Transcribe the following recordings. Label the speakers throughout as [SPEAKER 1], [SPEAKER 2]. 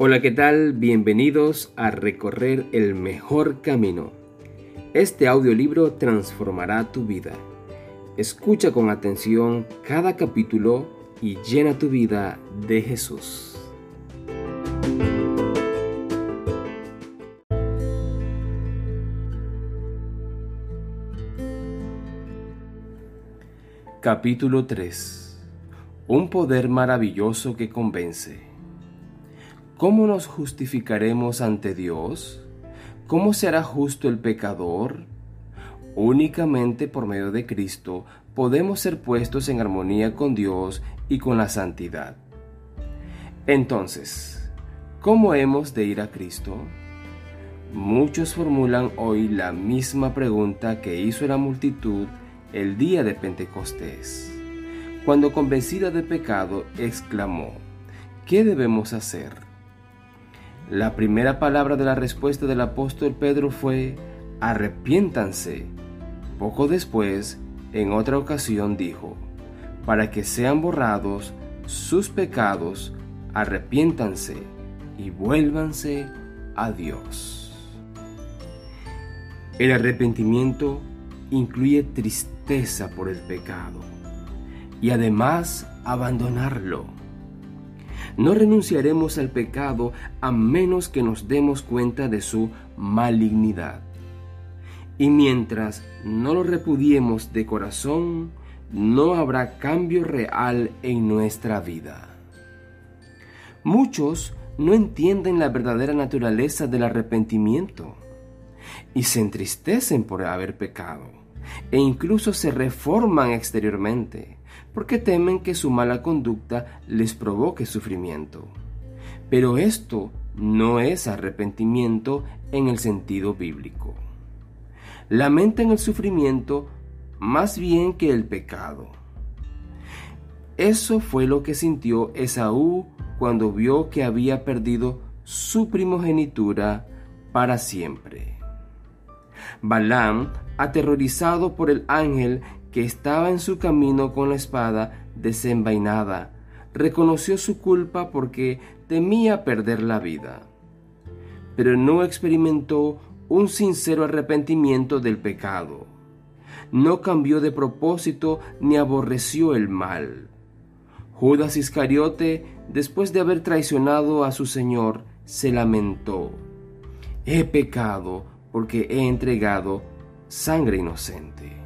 [SPEAKER 1] Hola, ¿qué tal? Bienvenidos a Recorrer el Mejor Camino. Este audiolibro transformará tu vida. Escucha con atención cada capítulo y llena tu vida de Jesús. Capítulo 3 Un poder maravilloso que convence. ¿Cómo nos justificaremos ante Dios? ¿Cómo será justo el pecador? Únicamente por medio de Cristo podemos ser puestos en armonía con Dios y con la santidad. Entonces, ¿cómo hemos de ir a Cristo? Muchos formulan hoy la misma pregunta que hizo la multitud el día de Pentecostés, cuando convencida de pecado exclamó, ¿qué debemos hacer? La primera palabra de la respuesta del apóstol Pedro fue, arrepiéntanse. Poco después, en otra ocasión dijo, para que sean borrados sus pecados, arrepiéntanse y vuélvanse a Dios. El arrepentimiento incluye tristeza por el pecado y además abandonarlo no renunciaremos al pecado a menos que nos demos cuenta de su malignidad. Y mientras no lo repudiemos de corazón, no habrá cambio real en nuestra vida. Muchos no entienden la verdadera naturaleza del arrepentimiento y se entristecen por haber pecado e incluso se reforman exteriormente porque temen que su mala conducta les provoque sufrimiento. Pero esto no es arrepentimiento en el sentido bíblico. Lamentan el sufrimiento más bien que el pecado. Eso fue lo que sintió Esaú cuando vio que había perdido su primogenitura para siempre. Balaam, aterrorizado por el ángel estaba en su camino con la espada desenvainada, reconoció su culpa porque temía perder la vida, pero no experimentó un sincero arrepentimiento del pecado. No cambió de propósito ni aborreció el mal. Judas Iscariote, después de haber traicionado a su Señor, se lamentó. He pecado porque he entregado sangre inocente.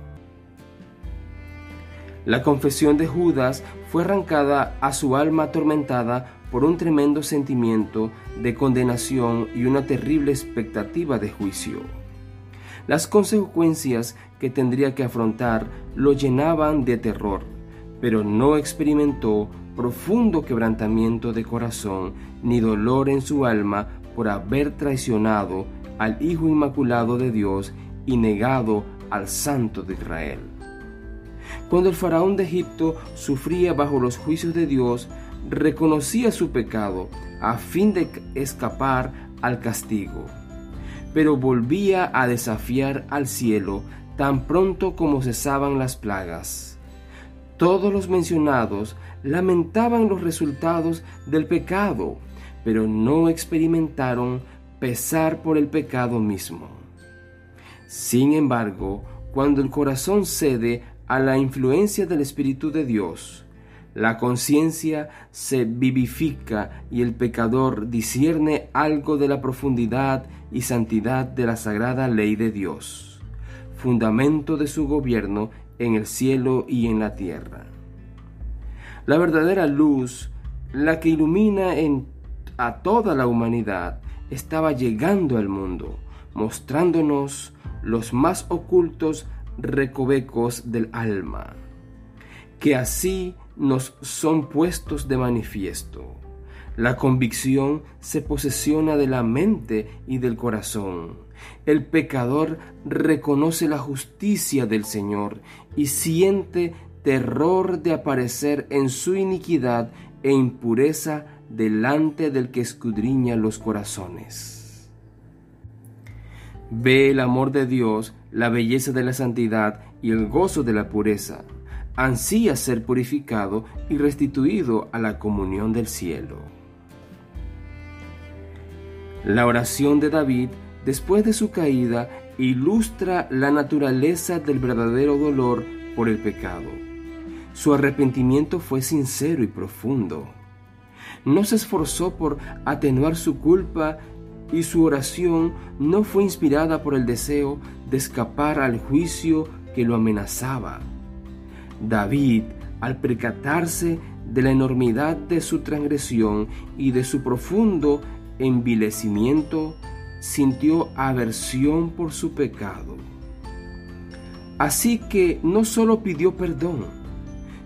[SPEAKER 1] La confesión de Judas fue arrancada a su alma atormentada por un tremendo sentimiento de condenación y una terrible expectativa de juicio. Las consecuencias que tendría que afrontar lo llenaban de terror, pero no experimentó profundo quebrantamiento de corazón ni dolor en su alma por haber traicionado al Hijo Inmaculado de Dios y negado al Santo de Israel. Cuando el faraón de Egipto sufría bajo los juicios de Dios, reconocía su pecado a fin de escapar al castigo, pero volvía a desafiar al cielo tan pronto como cesaban las plagas. Todos los mencionados lamentaban los resultados del pecado, pero no experimentaron pesar por el pecado mismo. Sin embargo, cuando el corazón cede a la influencia del Espíritu de Dios, la conciencia se vivifica y el pecador discierne algo de la profundidad y santidad de la sagrada ley de Dios, fundamento de su gobierno en el cielo y en la tierra. La verdadera luz, la que ilumina en, a toda la humanidad, estaba llegando al mundo, mostrándonos los más ocultos recovecos del alma, que así nos son puestos de manifiesto. La convicción se posesiona de la mente y del corazón. El pecador reconoce la justicia del Señor y siente terror de aparecer en su iniquidad e impureza delante del que escudriña los corazones. Ve el amor de Dios la belleza de la santidad y el gozo de la pureza, ansía ser purificado y restituido a la comunión del cielo. La oración de David, después de su caída, ilustra la naturaleza del verdadero dolor por el pecado. Su arrepentimiento fue sincero y profundo. No se esforzó por atenuar su culpa y su oración no fue inspirada por el deseo de escapar al juicio que lo amenazaba. David, al percatarse de la enormidad de su transgresión y de su profundo envilecimiento, sintió aversión por su pecado. Así que no solo pidió perdón,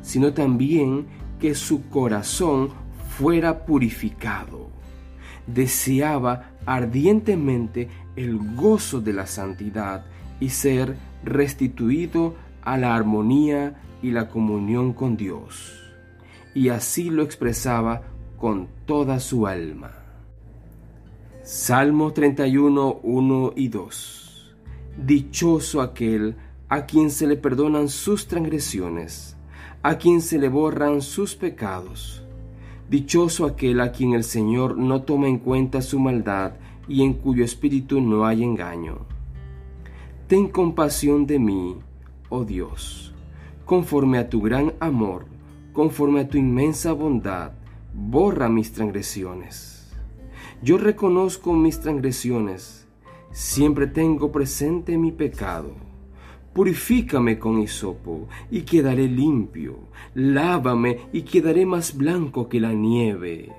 [SPEAKER 1] sino también que su corazón fuera purificado. Deseaba ardientemente el gozo de la santidad y ser restituido a la armonía y la comunión con Dios. Y así lo expresaba con toda su alma. Salmo 31, 1 y 2. Dichoso aquel a quien se le perdonan sus transgresiones, a quien se le borran sus pecados. Dichoso aquel a quien el Señor no toma en cuenta su maldad y en cuyo espíritu no hay engaño. Ten compasión de mí, oh Dios, conforme a tu gran amor, conforme a tu inmensa bondad, borra mis transgresiones. Yo reconozco mis transgresiones, siempre tengo presente mi pecado. Purifícame con hisopo y quedaré limpio. Lávame y quedaré más blanco que la nieve.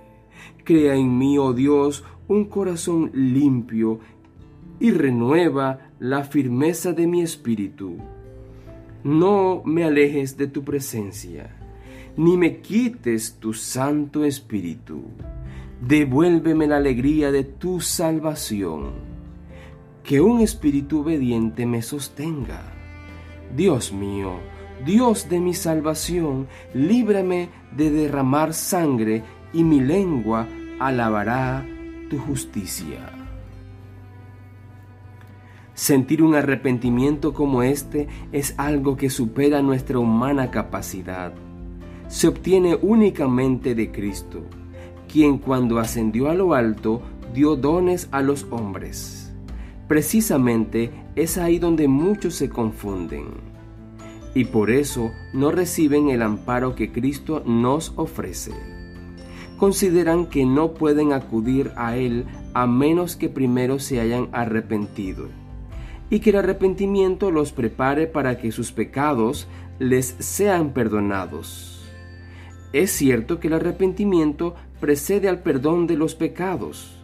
[SPEAKER 1] Crea en mí, oh Dios, un corazón limpio y renueva la firmeza de mi espíritu. No me alejes de tu presencia, ni me quites tu santo espíritu devuélveme la alegría de tu salvación. Que un espíritu obediente me sostenga. Dios mío, Dios de mi salvación, líbrame de derramar sangre y mi lengua alabará tu justicia. Sentir un arrepentimiento como este es algo que supera nuestra humana capacidad. Se obtiene únicamente de Cristo quien cuando ascendió a lo alto dio dones a los hombres. Precisamente es ahí donde muchos se confunden y por eso no reciben el amparo que Cristo nos ofrece. Consideran que no pueden acudir a Él a menos que primero se hayan arrepentido y que el arrepentimiento los prepare para que sus pecados les sean perdonados. Es cierto que el arrepentimiento precede al perdón de los pecados,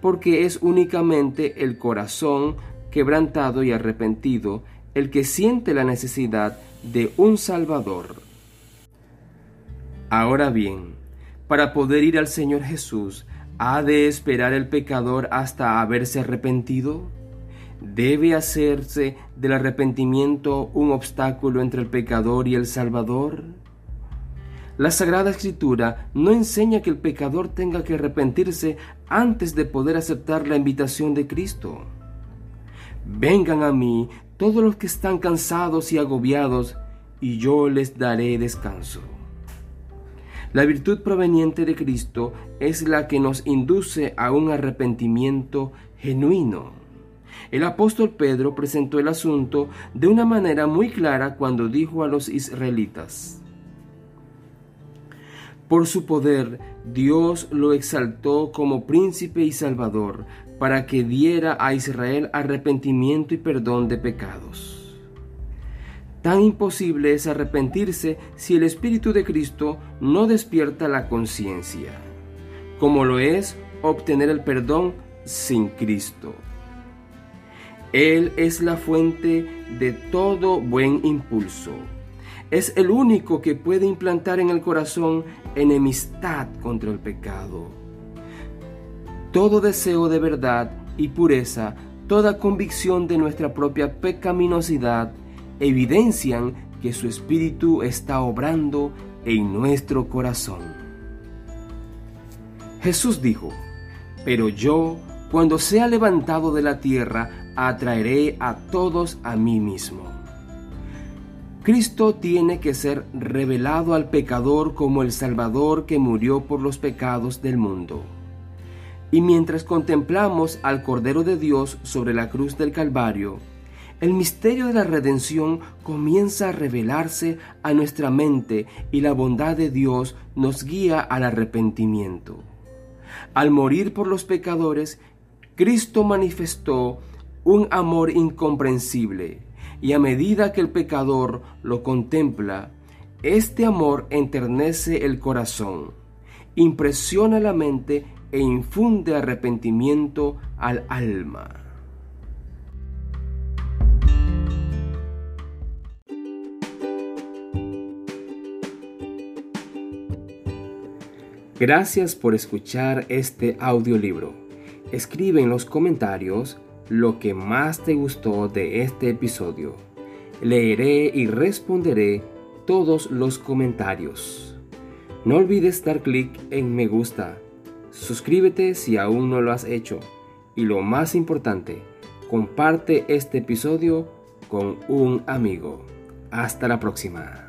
[SPEAKER 1] porque es únicamente el corazón quebrantado y arrepentido el que siente la necesidad de un Salvador. Ahora bien, para poder ir al Señor Jesús, ¿ha de esperar el pecador hasta haberse arrepentido? ¿Debe hacerse del arrepentimiento un obstáculo entre el pecador y el Salvador? La Sagrada Escritura no enseña que el pecador tenga que arrepentirse antes de poder aceptar la invitación de Cristo. Vengan a mí todos los que están cansados y agobiados, y yo les daré descanso. La virtud proveniente de Cristo es la que nos induce a un arrepentimiento genuino. El apóstol Pedro presentó el asunto de una manera muy clara cuando dijo a los israelitas, por su poder, Dios lo exaltó como príncipe y salvador, para que diera a Israel arrepentimiento y perdón de pecados. Tan imposible es arrepentirse si el Espíritu de Cristo no despierta la conciencia, como lo es obtener el perdón sin Cristo. Él es la fuente de todo buen impulso es el único que puede implantar en el corazón enemistad contra el pecado. Todo deseo de verdad y pureza, toda convicción de nuestra propia pecaminosidad, evidencian que su Espíritu está obrando en nuestro corazón. Jesús dijo, pero yo, cuando sea levantado de la tierra, atraeré a todos a mí mismo. Cristo tiene que ser revelado al pecador como el Salvador que murió por los pecados del mundo. Y mientras contemplamos al Cordero de Dios sobre la cruz del Calvario, el misterio de la redención comienza a revelarse a nuestra mente y la bondad de Dios nos guía al arrepentimiento. Al morir por los pecadores, Cristo manifestó un amor incomprensible y a medida que el pecador lo contempla, este amor enternece el corazón, impresiona la mente e infunde arrepentimiento al alma. Gracias por escuchar este audiolibro. Escribe en los comentarios lo que más te gustó de este episodio. Leeré y responderé todos los comentarios. No olvides dar clic en me gusta. Suscríbete si aún no lo has hecho. Y lo más importante, comparte este episodio con un amigo. Hasta la próxima.